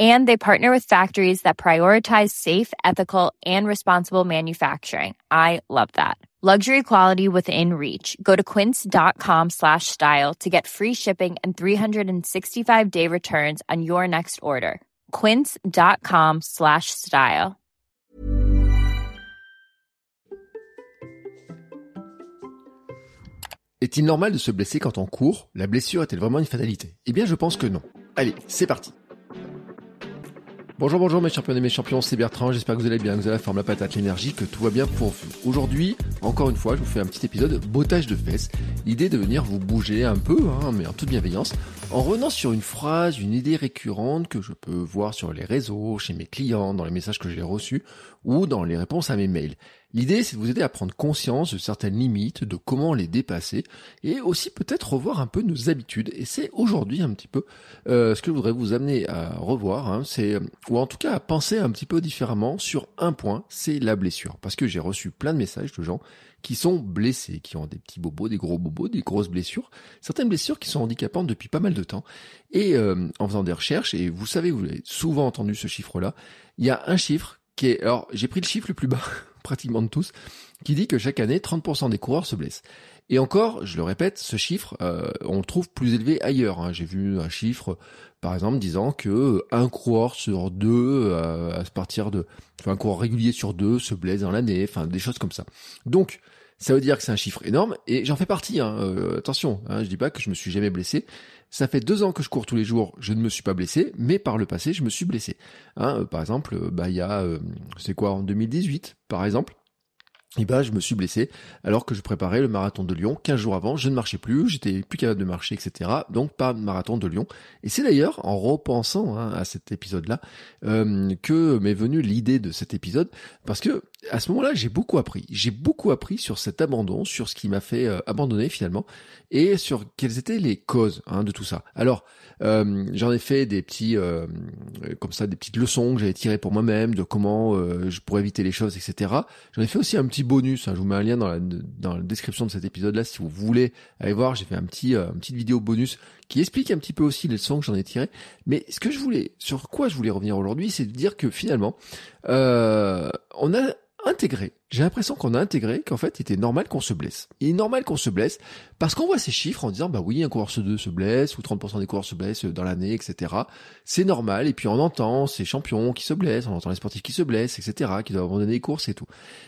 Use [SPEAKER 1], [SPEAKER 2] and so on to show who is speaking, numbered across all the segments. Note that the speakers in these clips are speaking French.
[SPEAKER 1] And they partner with factories that prioritize safe, ethical, and responsible manufacturing. I love that. Luxury quality within reach. Go to quince.com slash style to get free shipping and 365 day returns on your next order. Quince.com slash style.
[SPEAKER 2] Est-il normal de se blesser quand on court? La blessure est-elle vraiment une fatalité? Eh bien je pense que non. Allez, c'est parti Bonjour, bonjour mes champions et mes champions, c'est Bertrand, j'espère que vous allez bien, que vous avez la forme, la patate, l'énergie, que tout va bien pour vous. Aujourd'hui, encore une fois, je vous fais un petit épisode bottage de fesses. L'idée de venir vous bouger un peu, hein, mais en toute bienveillance, en revenant sur une phrase, une idée récurrente que je peux voir sur les réseaux, chez mes clients, dans les messages que j'ai reçus, ou dans les réponses à mes mails. L'idée, c'est de vous aider à prendre conscience de certaines limites, de comment les dépasser, et aussi peut-être revoir un peu nos habitudes. Et c'est aujourd'hui un petit peu euh, ce que je voudrais vous amener à revoir, hein, c'est ou en tout cas à penser un petit peu différemment sur un point, c'est la blessure. Parce que j'ai reçu plein de messages de gens qui sont blessés, qui ont des petits bobos, des gros bobos, des grosses blessures, certaines blessures qui sont handicapantes depuis pas mal de temps. Et euh, en faisant des recherches, et vous savez, vous avez souvent entendu ce chiffre-là, il y a un chiffre qui alors j'ai pris le chiffre le plus bas pratiquement de tous, qui dit que chaque année, 30% des coureurs se blessent. Et encore, je le répète, ce chiffre, euh, on le trouve plus élevé ailleurs. Hein. J'ai vu un chiffre, par exemple, disant que un coureur sur deux, euh, à partir de, enfin, un coureur régulier sur deux se blesse dans l'année, enfin des choses comme ça. Donc, ça veut dire que c'est un chiffre énorme, et j'en fais partie. Hein. Euh, attention, hein, je dis pas que je me suis jamais blessé. Ça fait deux ans que je cours tous les jours, je ne me suis pas blessé, mais par le passé, je me suis blessé. Hein, par exemple, bah il y a, c'est quoi, en 2018, par exemple, eh ben, je me suis blessé alors que je préparais le marathon de Lyon. 15 jours avant, je ne marchais plus, j'étais plus capable de marcher, etc. Donc pas de marathon de Lyon. Et c'est d'ailleurs en repensant hein, à cet épisode-là euh, que m'est venue l'idée de cet épisode, parce que à ce moment-là, j'ai beaucoup appris. J'ai beaucoup appris sur cet abandon, sur ce qui m'a fait euh, abandonner finalement, et sur quelles étaient les causes hein, de tout ça. Alors, euh, j'en ai fait des petits, comme ça, des petites leçons que j'avais tirées pour moi-même de comment je pourrais éviter les choses, etc. J'en ai fait aussi un petit bonus. Hein, je vous mets un lien dans la, dans la description de cet épisode-là si vous voulez aller voir. J'ai fait un petit, euh, une petite vidéo bonus qui explique un petit peu aussi les leçons que j'en ai tirées. Mais ce que je voulais, sur quoi je voulais revenir aujourd'hui, c'est de dire que finalement, euh, on a intégré, j'ai l'impression qu'on a intégré qu'en fait, il était normal qu'on se blesse. Il est normal qu'on se blesse parce qu'on voit ces chiffres en disant, bah oui, un coureur sur deux se blesse ou 30% des coureurs se blessent dans l'année, etc. C'est normal. Et puis on entend ces champions qui se blessent, on entend les sportifs qui se blessent, etc., qui doivent abandonner les courses et tout.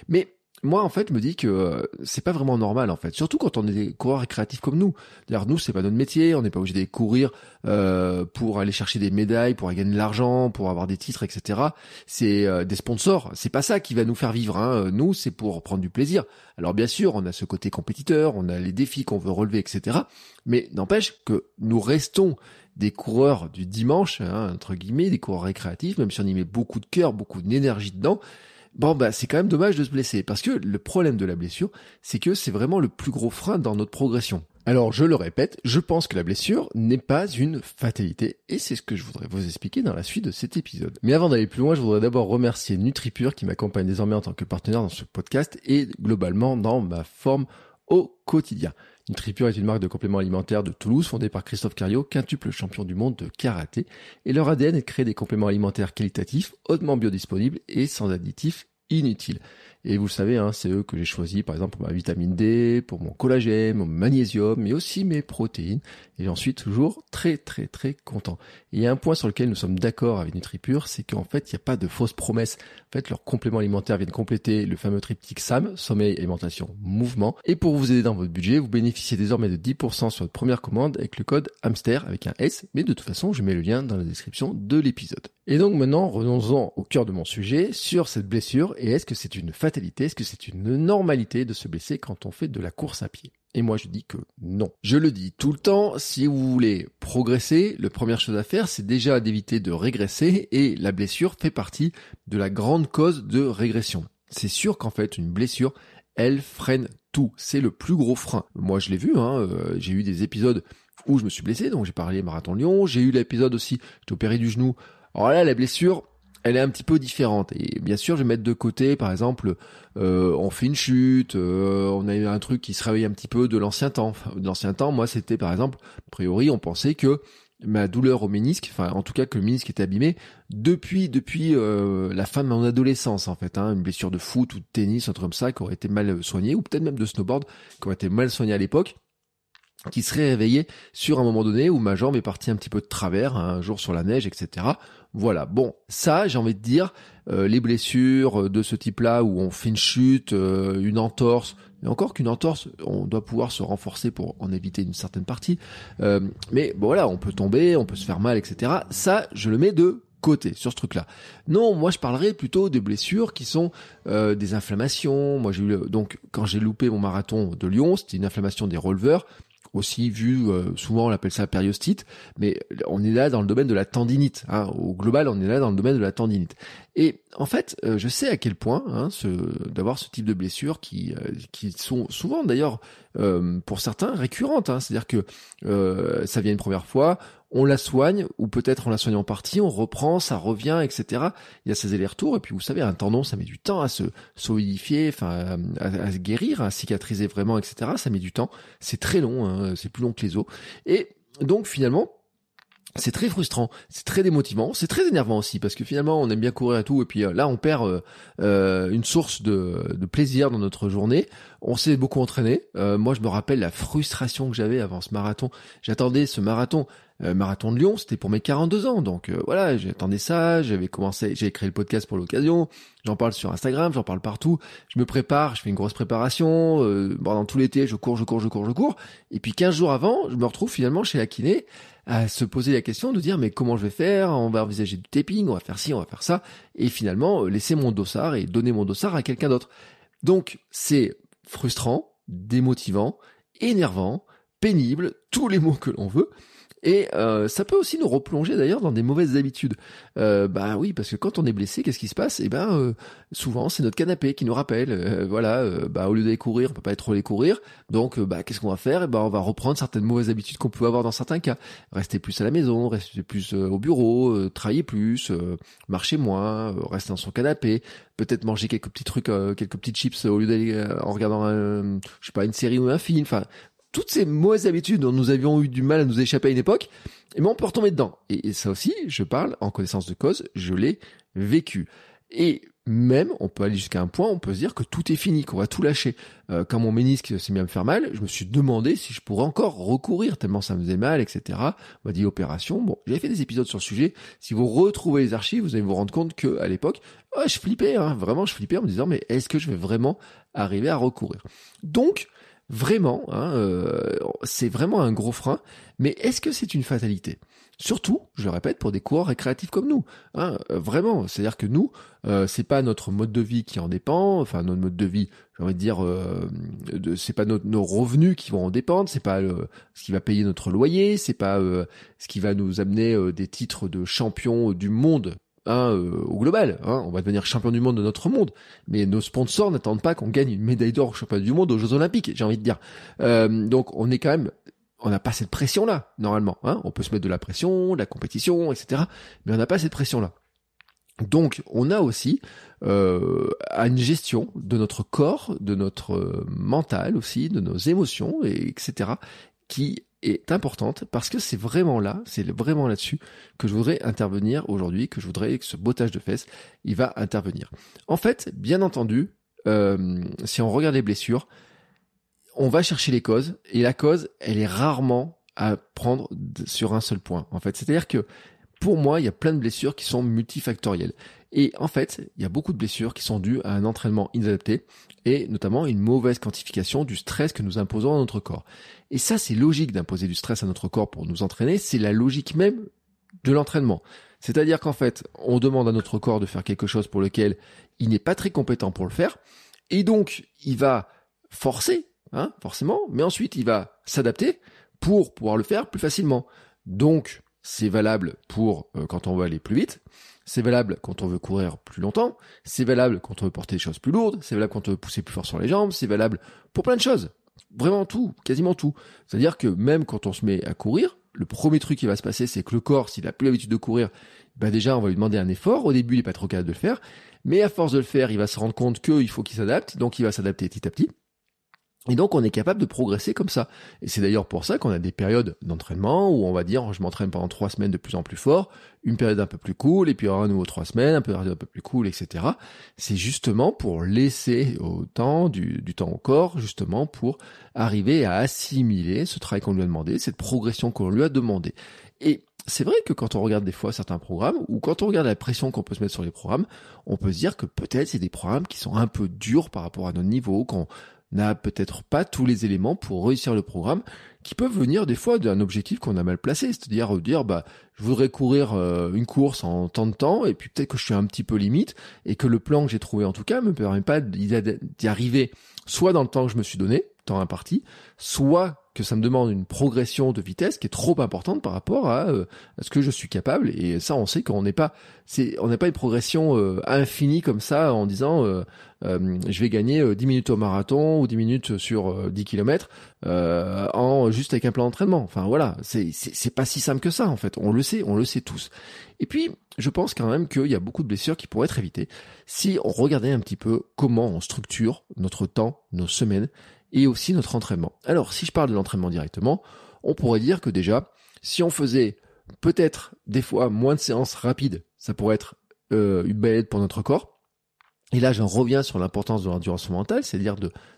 [SPEAKER 2] Mais moi en fait me dis que euh, c'est pas vraiment normal en fait. Surtout quand on est des coureurs récréatifs comme nous. D'ailleurs nous c'est pas notre métier. On n'est pas obligé de courir euh, pour aller chercher des médailles pour gagner de l'argent pour avoir des titres etc c'est euh, des sponsors. C'est pas ça qui va nous faire vivre hein. nous c'est pour prendre du plaisir. Alors bien sûr on a ce côté compétiteur on a les défis qu'on veut relever etc mais n'empêche que nous restons des coureurs du dimanche hein, entre guillemets des coureurs récréatifs même si on y met beaucoup de cœur beaucoup d'énergie dedans bon bah c'est quand même dommage de se blesser parce que le problème de la blessure, c'est que c'est vraiment le plus gros frein dans notre progression. Alors je le répète, je pense que la blessure n'est pas une fatalité et c'est ce que je voudrais vous expliquer dans la suite de cet épisode. Mais avant d'aller plus loin, je voudrais d'abord remercier NutriPure qui m'accompagne désormais en tant que partenaire dans ce podcast et globalement dans ma forme au quotidien. NutriPure est une marque de compléments alimentaires de Toulouse fondée par Christophe Cario, quintuple champion du monde de karaté. Et leur ADN est de des compléments alimentaires qualitatifs, hautement biodisponibles et sans additifs inutiles. Et vous le savez, hein, c'est eux que j'ai choisi, par exemple, pour ma vitamine D, pour mon collagène, mon magnésium, mais aussi mes protéines. Et j'en suis toujours très, très, très content. Et il y a un point sur lequel nous sommes d'accord avec NutriPure, c'est qu'en fait, il n'y a pas de fausses promesses. En fait, leurs compléments alimentaires viennent compléter le fameux triptyque SAM, sommeil, alimentation, mouvement. Et pour vous aider dans votre budget, vous bénéficiez désormais de 10% sur votre première commande avec le code HAMSTER avec un S. Mais de toute façon, je mets le lien dans la description de l'épisode. Et donc maintenant, revenons-en au cœur de mon sujet sur cette blessure et est-ce que c'est une est-ce que c'est une normalité de se blesser quand on fait de la course à pied? Et moi je dis que non. Je le dis tout le temps, si vous voulez progresser, la première chose à faire, c'est déjà d'éviter de régresser et la blessure fait partie de la grande cause de régression. C'est sûr qu'en fait une blessure, elle freine tout. C'est le plus gros frein. Moi je l'ai vu, hein, euh, j'ai eu des épisodes où je me suis blessé, donc j'ai parlé marathon Lyon, j'ai eu l'épisode aussi, j'ai opéré du genou. Alors là, la blessure, elle est un petit peu différente. Et bien sûr, je vais mettre de côté, par exemple, euh, on fait une chute, euh, on a eu un truc qui se réveille un petit peu de l'ancien temps. de l'ancien temps, moi, c'était par exemple, a priori, on pensait que ma douleur au ménisque, enfin en tout cas que le ménisque était abîmé depuis depuis euh, la fin de mon adolescence en fait, hein, une blessure de foot ou de tennis, un truc comme ça qui aurait été mal soignée ou peut-être même de snowboard qui aurait été mal soignée à l'époque qui serait réveillé sur un moment donné où ma jambe est partie un petit peu de travers, un jour sur la neige, etc. Voilà, bon, ça, j'ai envie de dire, euh, les blessures de ce type-là où on fait une chute, euh, une entorse, et encore qu'une entorse, on doit pouvoir se renforcer pour en éviter une certaine partie. Euh, mais voilà, on peut tomber, on peut se faire mal, etc. Ça, je le mets de côté sur ce truc-là. Non, moi je parlerai plutôt des blessures qui sont euh, des inflammations. Moi j'ai eu donc quand j'ai loupé mon marathon de Lyon, c'était une inflammation des releveurs aussi vu, euh, souvent on appelle ça périostite, mais on est là dans le domaine de la tendinite. Hein. Au global, on est là dans le domaine de la tendinite. Et en fait, euh, je sais à quel point hein, ce, d'avoir ce type de blessures qui, euh, qui sont souvent d'ailleurs pour certains récurrentes. Hein. C'est-à-dire que ça vient une première fois, on la soigne, ou peut-être on la soigne en partie, on reprend, ça revient, etc. Il y a ces allers-retours, et puis vous savez, un tendon, ça met du temps à se solidifier, enfin, à, se guérir, à cicatriser vraiment, etc. Ça met du temps. C'est très long, hein, c'est plus long que les os. Et donc finalement, c'est très frustrant, c'est très démotivant, c'est très énervant aussi parce que finalement on aime bien courir et tout et puis euh, là on perd euh, euh, une source de, de, plaisir dans notre journée. On s'est beaucoup entraîné. moi je me rappelle la frustration que j'avais avant ce marathon. J'attendais ce marathon, marathon de Lyon, c'était pour mes 42 ans donc voilà j'attendais ça. J'avais commencé, j'ai créé le podcast pour l'occasion. J'en parle sur Instagram, j'en parle partout. Je me prépare, je fais une grosse préparation. pendant tout l'été je cours, je cours, je cours, je cours. Et puis 15 jours avant, je me retrouve finalement chez la kiné à se poser la question de dire mais comment je vais faire On va envisager du taping, on va faire ci, on va faire ça, et finalement euh, laisser mon dossard et donner mon dossard à quelqu'un d'autre. Donc c'est frustrant, démotivant, énervant, pénible, tous les mots que l'on veut, et euh, ça peut aussi nous replonger d'ailleurs dans des mauvaises habitudes. Euh, bah oui, parce que quand on est blessé, qu'est-ce qui se passe? Eh ben, euh, souvent c'est notre canapé qui nous rappelle. Euh, voilà, euh, bah au lieu d'aller courir, on peut pas être trop aller courir. Donc, bah qu'est-ce qu'on va faire? Eh ben, on va reprendre certaines mauvaises habitudes qu'on peut avoir dans certains cas. Rester plus à la maison, rester plus au bureau, travailler plus, marcher moins, rester dans son canapé, peut-être manger quelques petits trucs, quelques petites chips au lieu d'aller en regardant, un, je sais pas, une série ou un film. Enfin, toutes ces mauvaises habitudes dont nous avions eu du mal à nous échapper à une époque, et eh ben on peut retomber dedans. Et, ça aussi, je parle en connaissance de cause, je l'ai vécu. Et même, on peut aller jusqu'à un point, on peut se dire que tout est fini, qu'on va tout lâcher. Euh, quand mon ménisque s'est mis à me faire mal, je me suis demandé si je pourrais encore recourir, tellement ça me faisait mal, etc. On m'a dit opération. Bon, j'avais fait des épisodes sur le sujet. Si vous retrouvez les archives, vous allez vous rendre compte que à l'époque, oh, je flippais, hein, vraiment, je flippais en me disant, mais est-ce que je vais vraiment arriver à recourir? Donc, Vraiment, hein, euh, c'est vraiment un gros frein. Mais est-ce que c'est une fatalité? Surtout, je le répète, pour des coureurs récréatifs comme nous. Hein, euh, vraiment, c'est-à-dire que nous, euh, c'est pas notre mode de vie qui en dépend. Enfin, notre mode de vie, j'ai envie de dire, euh, c'est pas nos revenus qui vont en dépendre. C'est pas ce qui va payer notre loyer. C'est pas ce qui va nous amener des titres de champion du monde Hein, euh, au global. Hein, on va devenir champion du monde de notre monde, mais nos sponsors n'attendent pas qu'on gagne une médaille d'or au championnat du monde aux Jeux Olympiques. J'ai envie de dire. Euh, donc on est quand même, on n'a pas cette pression là normalement. Hein. On peut se mettre de la pression, de la compétition, etc. Mais on n'a pas cette pression là. Donc on a aussi euh, une gestion de notre corps, de notre mental aussi, de nos émotions, et etc. qui est importante parce que c'est vraiment là, c'est vraiment là-dessus que je voudrais intervenir aujourd'hui, que je voudrais que ce bottage de fesses, il va intervenir. En fait, bien entendu, euh, si on regarde les blessures, on va chercher les causes et la cause, elle est rarement à prendre sur un seul point. En fait, c'est-à-dire que pour moi, il y a plein de blessures qui sont multifactorielles. Et en fait, il y a beaucoup de blessures qui sont dues à un entraînement inadapté et notamment une mauvaise quantification du stress que nous imposons à notre corps. Et ça, c'est logique d'imposer du stress à notre corps pour nous entraîner, c'est la logique même de l'entraînement. C'est-à-dire qu'en fait, on demande à notre corps de faire quelque chose pour lequel il n'est pas très compétent pour le faire, et donc il va forcer, hein, forcément, mais ensuite il va s'adapter pour pouvoir le faire plus facilement. Donc, c'est valable pour euh, quand on veut aller plus vite, c'est valable quand on veut courir plus longtemps, c'est valable quand on veut porter des choses plus lourdes, c'est valable quand on veut pousser plus fort sur les jambes, c'est valable pour plein de choses. Vraiment tout, quasiment tout. C'est-à-dire que même quand on se met à courir, le premier truc qui va se passer, c'est que le corps, s'il a plus l'habitude de courir, bah déjà on va lui demander un effort. Au début, il est pas trop capable de le faire, mais à force de le faire, il va se rendre compte qu'il faut qu'il s'adapte, donc il va s'adapter petit à petit. Et donc on est capable de progresser comme ça. Et c'est d'ailleurs pour ça qu'on a des périodes d'entraînement où on va dire je m'entraîne pendant trois semaines de plus en plus fort, une période un peu plus cool, et puis un nouveau trois semaines, un peu un peu plus cool, etc. C'est justement pour laisser autant du, du temps au corps, justement pour arriver à assimiler ce travail qu'on lui a demandé, cette progression qu'on lui a demandé. Et c'est vrai que quand on regarde des fois certains programmes, ou quand on regarde la pression qu'on peut se mettre sur les programmes, on peut se dire que peut-être c'est des programmes qui sont un peu durs par rapport à notre niveau, qu'on n'a peut-être pas tous les éléments pour réussir le programme, qui peuvent venir des fois d'un objectif qu'on a mal placé, c'est-à-dire dire bah je voudrais courir euh, une course en tant de temps et puis peut-être que je suis un petit peu limite et que le plan que j'ai trouvé en tout cas me permet pas d'y arriver soit dans le temps que je me suis donné, temps imparti, soit que ça me demande une progression de vitesse qui est trop importante par rapport à, euh, ce que je suis capable. Et ça, on sait qu'on n'est pas, c'est, on n'est pas une progression euh, infinie comme ça en disant euh, je vais gagner 10 minutes au marathon ou 10 minutes sur 10 km en juste avec un plan d'entraînement. Enfin voilà, c'est, c'est, c'est pas si simple que ça en fait. On le sait, on le sait tous. Et puis, je pense quand même qu'il y a beaucoup de blessures qui pourraient être évitées si on regardait un petit peu comment on structure notre temps, nos semaines et aussi notre entraînement. Alors, si je parle de l'entraînement directement, on pourrait dire que déjà, si on faisait peut-être des fois moins de séances rapides, ça pourrait être euh, une belle aide pour notre corps. Et là, j'en reviens sur l'importance de l'endurance mentale, c'est-à-dire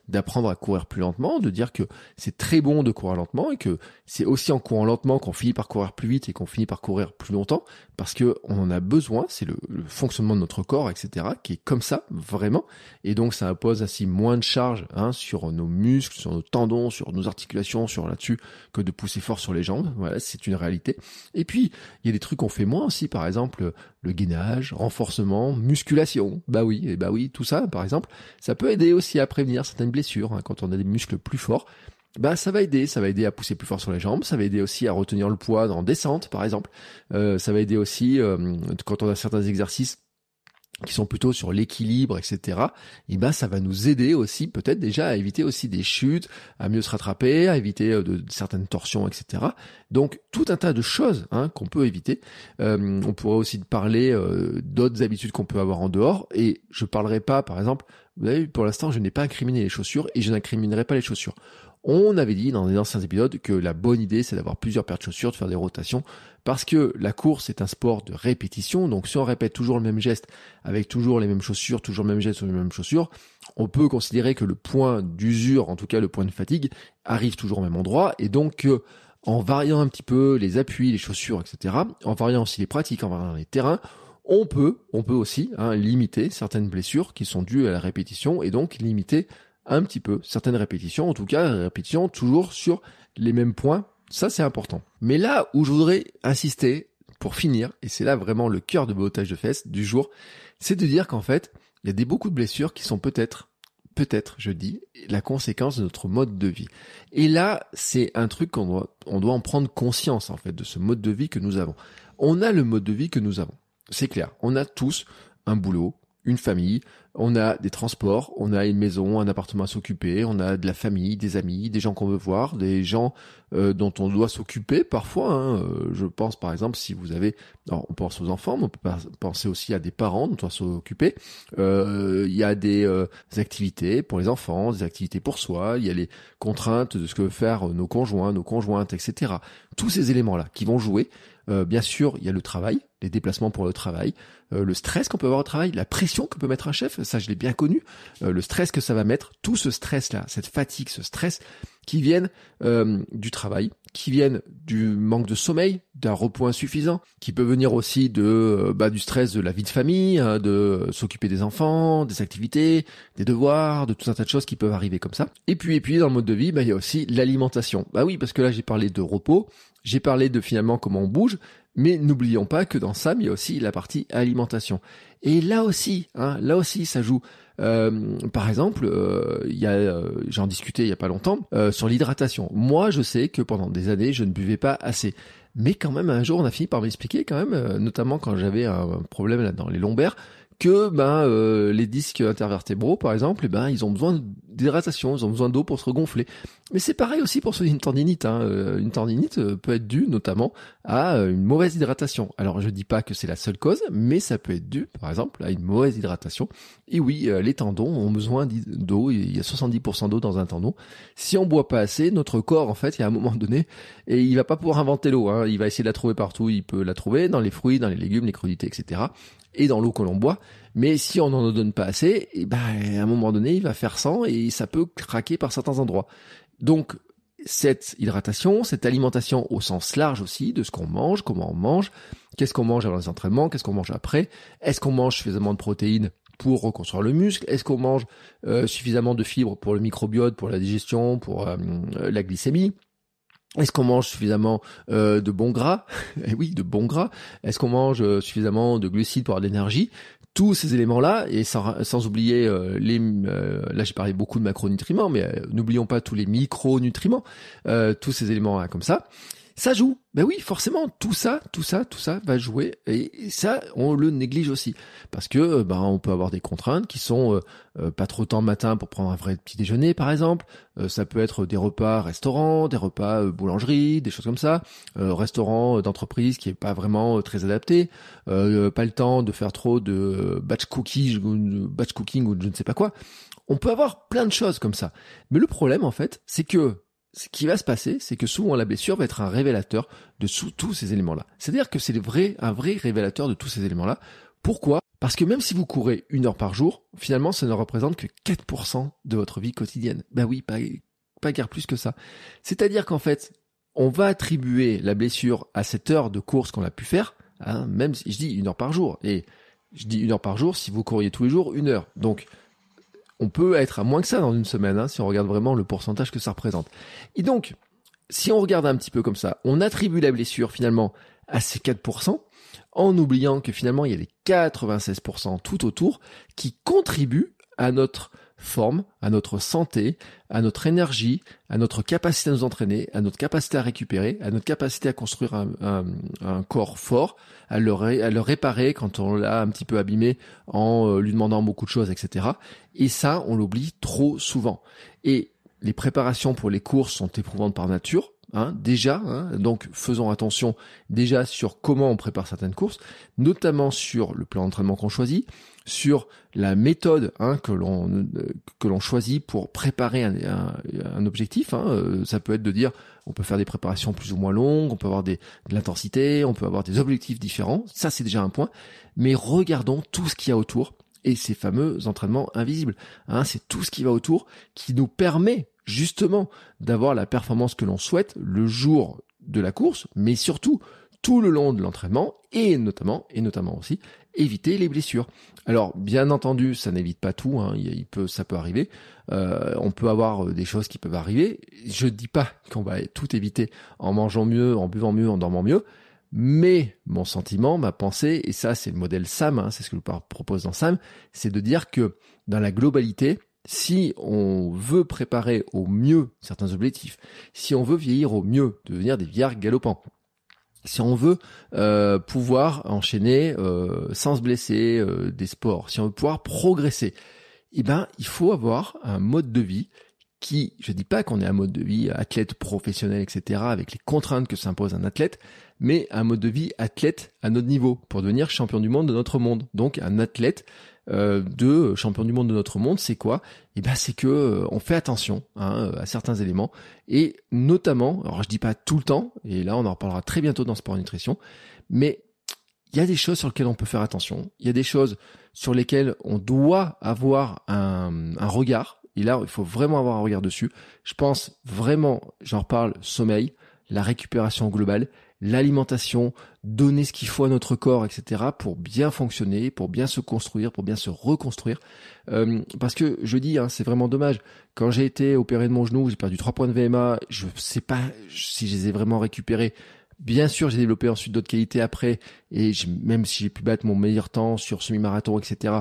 [SPEAKER 2] d'apprendre à courir plus lentement, de dire que c'est très bon de courir lentement et que c'est aussi en courant lentement qu'on finit par courir plus vite et qu'on finit par courir plus longtemps parce que on en a besoin, c'est le, fonctionnement de notre corps, etc., qui est comme ça vraiment. Et donc ça impose ainsi moins de charge hein, sur nos muscles, sur nos tendons, sur nos articulations, sur là-dessus que de pousser fort sur les jambes. Voilà, c'est une réalité. Et puis il y a des trucs qu'on fait moins aussi, par exemple le gainage, renforcement, musculation. Bah oui, bah oui, tout ça, par exemple, ça peut aider aussi à prévenir certaines blessures, hein, quand on a des muscles plus forts, bah ça va aider, ça va aider à pousser plus fort sur les jambes, ça va aider aussi à retenir le poids en descente par exemple, euh, ça va aider aussi euh, quand on a certains exercices qui sont plutôt sur l'équilibre, etc. Et ben ça va nous aider aussi peut-être déjà à éviter aussi des chutes, à mieux se rattraper, à éviter euh, de, certaines torsions, etc. Donc tout un tas de choses hein, qu'on peut éviter. on pourrait aussi parler d'autres habitudes qu'on peut avoir en dehors. Et je parlerai pas, par exemple, vous avez vu, pour l'instant, je n'ai pas incriminé les chaussures et je n'incriminerai pas les chaussures. On avait dit dans les anciens épisodes que la bonne idée, c'est d'avoir plusieurs paires de chaussures, de faire des rotations, parce que la course est un sport de répétition. Donc, si on répète toujours le même geste avec toujours les mêmes chaussures, toujours le même geste sur les mêmes chaussures, on peut considérer que le point d'usure, en tout cas le point de fatigue, arrive toujours au même endroit. Et donc, en variant un petit peu les appuis, les chaussures, etc., en variant aussi les pratiques, en variant les terrains, on peut, on peut aussi hein, limiter certaines blessures qui sont dues à la répétition et donc limiter un petit peu certaines répétitions, en tout cas répétitions toujours sur les mêmes points. Ça c'est important. Mais là où je voudrais insister pour finir, et c'est là vraiment le cœur de bottage de fesses du jour, c'est de dire qu'en fait, il y a des beaucoup de blessures qui sont peut-être peut-être, je dis, la conséquence de notre mode de vie. Et là, c'est un truc qu'on doit, on doit en prendre conscience, en fait, de ce mode de vie que nous avons. On a le mode de vie que nous avons. C'est clair. On a tous un boulot, une famille, on a des transports, on a une maison, un appartement à s'occuper, on a de la famille, des amis, des gens qu'on veut voir, des gens euh, dont on doit s'occuper parfois. Hein. Euh, je pense par exemple si vous avez, on pense aux enfants, mais on peut penser aussi à des parents dont on doit s'occuper. Euh, il y a des, des, activités pour les enfants, des activités pour soi, il y a les contraintes de ce que veulent faire nos conjoints, nos conjointes, etc. Tous ces éléments-là qui vont jouer. Bien sûr, il y a le travail, les déplacements pour le travail, euh, le stress qu'on peut avoir au travail, la pression que peut mettre un chef, ça je l'ai bien connu, euh, le stress que ça va mettre, tout ce stress-là, cette fatigue, ce stress qui viennent euh, du travail, qui viennent du manque de sommeil, d'un repos insuffisant, qui peut venir aussi de bah, du stress de la vie de famille, hein, de s'occuper des enfants, des activités, des devoirs, de tout un tas de choses qui peuvent arriver comme ça. Et puis et puis dans le mode de vie, bah, il y a aussi l'alimentation. Bah oui, parce que là j'ai parlé de repos, j'ai parlé de finalement comment on bouge, mais n'oublions pas que dans ça, il y a aussi la partie alimentation. Et là aussi, hein, là aussi, ça joue. Euh, par exemple, euh, il y a, euh, j'en discutais il y a pas longtemps sur l'hydratation. Moi, je sais que pendant des années, je ne buvais pas assez. Mais quand même, un jour, on a fini par m'expliquer quand même, notamment quand j'avais un problème là dans les lombaires, que ben euh, les disques intervertébraux par exemple, eh ben ils ont besoin d'hydratation, ils ont besoin d'eau pour se regonfler. Mais c'est pareil aussi pour ceux d'une tendinite. Hein. Euh, une tendinite euh, peut être due notamment à une mauvaise hydratation. Alors je dis pas que c'est la seule cause, mais ça peut être dû par exemple à une mauvaise hydratation. Et oui, les tendons ont besoin d'eau. Il y a 70% d'eau dans un tendon. Si on boit pas assez, notre corps en fait, il y a un moment donné, et il va pas pouvoir inventer l'eau. Hein. Il va essayer de la trouver partout. Il peut la trouver dans les fruits, dans les légumes, les crudités, etc et dans l'eau que l'on boit. Mais si on n'en donne pas assez, eh ben, à un moment donné, il va faire sang et ça peut craquer par certains endroits. Donc, cette hydratation, cette alimentation au sens large aussi de ce qu'on mange, comment on mange, qu'est-ce qu'on mange avant les entraînements, qu'est-ce qu'on mange après, est-ce qu'on mange suffisamment de protéines pour reconstruire le muscle, est-ce qu'on mange euh, suffisamment de fibres pour le microbiote, pour la digestion, pour euh, la glycémie, est-ce qu'on mange suffisamment euh, de bons gras? Eh oui, de bons gras. Est-ce qu'on mange euh, suffisamment de glucides pour avoir de l'énergie? Tous ces éléments-là, et sans, oublier euh, les... là, j'ai parlé beaucoup de macronutriments, mais n'oublions pas tous les micronutriments. tous ces éléments-là comme ça. Ça joue. Ben oui, forcément, tout ça, tout ça, tout ça va jouer. Et ça, on le néglige aussi. Parce que ben, on peut avoir des contraintes qui sont euh, euh, pas trop temps matin pour prendre un vrai petit déjeuner, par exemple. Euh, ça peut être des repas restaurants, des repas boulangerie, des choses comme ça. restaurant d'entreprise qui est pas vraiment très adapté. pas le temps de faire trop de batch cookies, batch cooking ou je ne sais pas quoi. On peut avoir plein de choses comme ça. Mais le problème, en fait, c'est que ce qui va se passer, c'est que souvent la blessure va être un révélateur de tous ces éléments-là. C'est-à-dire que c'est vrai, un vrai révélateur de tous ces éléments-là. Pourquoi? Parce que même si vous courez une heure par jour, finalement, ça ne représente que 4% de votre vie quotidienne. Ben oui, pas, pas guère plus que ça. C'est-à-dire qu'en fait, on va attribuer la blessure à cette heure de course qu'on a pu faire, hein, même si je dis une heure par jour. Et je dis une heure par jour, si vous couriez tous les jours, une heure. Donc, on peut être à moins que ça dans une semaine, hein, si on regarde vraiment le pourcentage que ça représente. Et donc, si on regarde un petit peu comme ça, on attribue la blessure finalement à ces 4%, en oubliant que finalement il y a les 96% tout autour qui contribuent à notre forme, à notre santé, à notre énergie, à notre capacité à nous entraîner, à notre capacité à récupérer, à notre capacité à construire un, corps fort, à le, à le réparer quand on l'a un petit peu abîmé en euh, lui demandant beaucoup de choses, etc. Et ça, on l'oublie trop souvent. Et les préparations pour les courses sont éprouvantes par nature, Hein, déjà, hein, donc faisons attention déjà sur comment on prépare certaines courses, notamment sur le plan d'entraînement qu'on choisit, sur la méthode hein, que l'on que l'on choisit pour préparer un, objectif. Hein. Euh, ça peut être de dire, on peut faire des préparations plus ou moins longues, on peut avoir des, de l'intensité, on peut avoir des objectifs différents. Ça, c'est déjà un point. Mais regardons tout ce qu'il y a autour et ces fameux entraînements invisibles. Hein, c'est tout ce qui va autour qui nous permet justement d'avoir la performance que l'on souhaite le jour de la course, mais surtout tout le long de l'entraînement et notamment et notamment aussi éviter les blessures. Alors bien entendu, ça n'évite pas tout, hein, il ça peut arriver. Euh, on peut avoir euh, des choses qui peuvent arriver. Je dis pas qu'on va tout éviter en mangeant mieux, en buvant mieux, en dormant mieux. Mais mon sentiment, ma pensée, et ça c'est le modèle SAM, hein, c'est ce que je propose dans SAM, c'est de dire que dans la globalité, si on veut préparer au mieux certains objectifs, si on veut vieillir au mieux, devenir des vieillards galopants, si on veut euh, pouvoir enchaîner euh, sans se blesser euh, des sports, si on veut pouvoir progresser, eh ben il faut avoir un mode de vie qui, je dis pas qu'on est un mode de vie athlète professionnel, etc., avec les contraintes que s'impose un athlète, mais un mode de vie athlète à notre niveau pour devenir champion du monde de notre monde. Donc un athlète euh, de champion du monde de notre monde, c'est quoi? Eh ben, c'est que euh, on fait attention hein, à certains éléments et notamment, alors je dis pas tout le temps, et là on en reparlera très bientôt dans Sport Nutrition, mais il y a des choses sur lesquelles on peut faire attention. Il y a des choses sur lesquelles on doit avoir un, un regard. Et là, il faut vraiment avoir un regard dessus. Je pense vraiment, j'en reparle, sommeil, la récupération globale, l'alimentation, donner ce qu'il faut à notre corps, etc., pour bien fonctionner, pour bien se construire, pour bien se reconstruire. Euh, parce que je dis, hein, c'est vraiment dommage. Quand j'ai été opéré de mon genou, j'ai perdu trois points de VMA. Je sais pas si je les ai vraiment récupérés. Bien sûr, j'ai développé ensuite d'autres qualités après, et même si j'ai pu battre mon meilleur temps sur semi-marathon, etc.,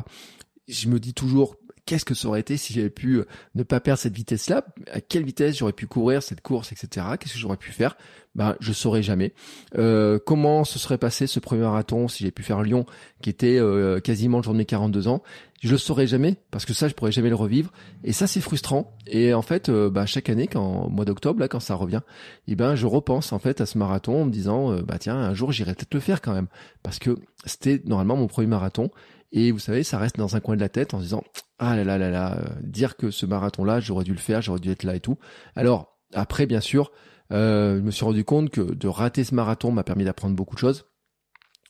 [SPEAKER 2] je me dis toujours qu'est-ce que ça aurait été si j'avais pu ne pas perdre cette vitesse-là? À quelle vitesse j'aurais pu courir cette course, etc. Qu'est-ce que j'aurais pu faire? Ben, je saurais jamais. Euh, comment se serait passé ce premier marathon si j'ai pu faire Lyon, qui était euh, quasiment le jour de mes 42 ans? Je le saurais jamais, parce que ça, je pourrais jamais le revivre. Et ça, c'est frustrant. Et en fait, euh, bah, chaque année, quand au mois d'octobre, là, quand ça revient, eh ben, je repense en fait à ce marathon en me disant, euh, bah tiens, un jour, j'irai peut-être le faire quand même, parce que c'était normalement mon premier marathon. Et vous savez, ça reste dans un coin de la tête en se disant, ah là là là là, dire que ce marathon-là, j'aurais dû le faire, j'aurais dû être là et tout. Alors, après, bien sûr, euh, je me suis rendu compte que de rater ce marathon m'a permis d'apprendre beaucoup de choses.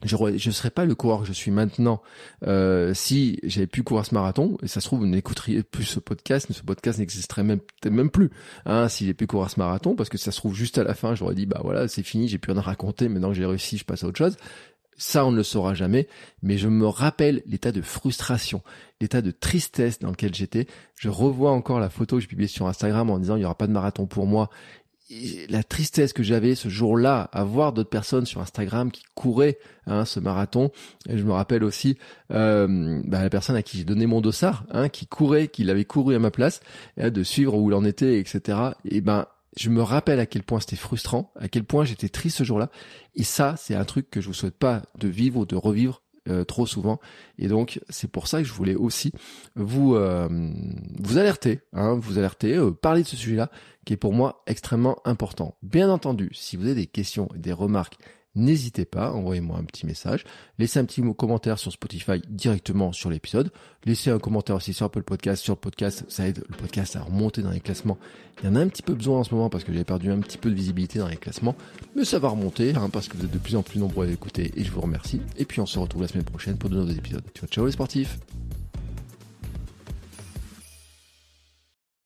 [SPEAKER 2] Je ne serais pas le coureur que je suis maintenant euh, si j'avais pu courir ce marathon. Et ça se trouve, vous n'écouteriez plus ce podcast, ce podcast n'existerait même même plus. Hein, si j'ai pu courir ce marathon, parce que ça se trouve juste à la fin, j'aurais dit bah voilà, c'est fini, j'ai pu en raconter. Maintenant que j'ai réussi, je passe à autre chose. Ça, on ne le saura jamais, mais je me rappelle l'état de frustration, l'état de tristesse dans lequel j'étais. Je revois encore la photo que j'ai publiée sur Instagram en disant il n'y aura pas de marathon pour moi la tristesse que j'avais ce jour-là à voir d'autres personnes sur Instagram qui couraient hein, ce marathon. Et je me rappelle aussi euh, bah, la personne à qui j'ai donné mon dossard, hein, qui courait, qui l'avait couru à ma place, et, de suivre où il en était, etc. Et ben je me rappelle à quel point c'était frustrant, à quel point j'étais triste ce jour-là. Et ça, c'est un truc que je vous souhaite pas de vivre ou de revivre euh, trop souvent. Et donc c'est pour ça que je voulais aussi vous euh, vous alerter, hein, vous alerter, euh, parler de ce sujet-là qui est pour moi extrêmement important. Bien entendu, si vous avez des questions des remarques n'hésitez pas, envoyez-moi un petit message, laissez un petit commentaire sur Spotify directement sur l'épisode, laissez un commentaire aussi sur Apple Podcast, sur le podcast, ça aide le podcast à remonter dans les classements. Il y en a un petit peu besoin en ce moment parce que j'avais perdu un petit peu de visibilité dans les classements, mais ça va remonter hein, parce que vous êtes de plus en plus nombreux à l'écouter et je vous remercie. Et puis on se retrouve la semaine prochaine pour de nouveaux épisodes. Ciao ciao les sportifs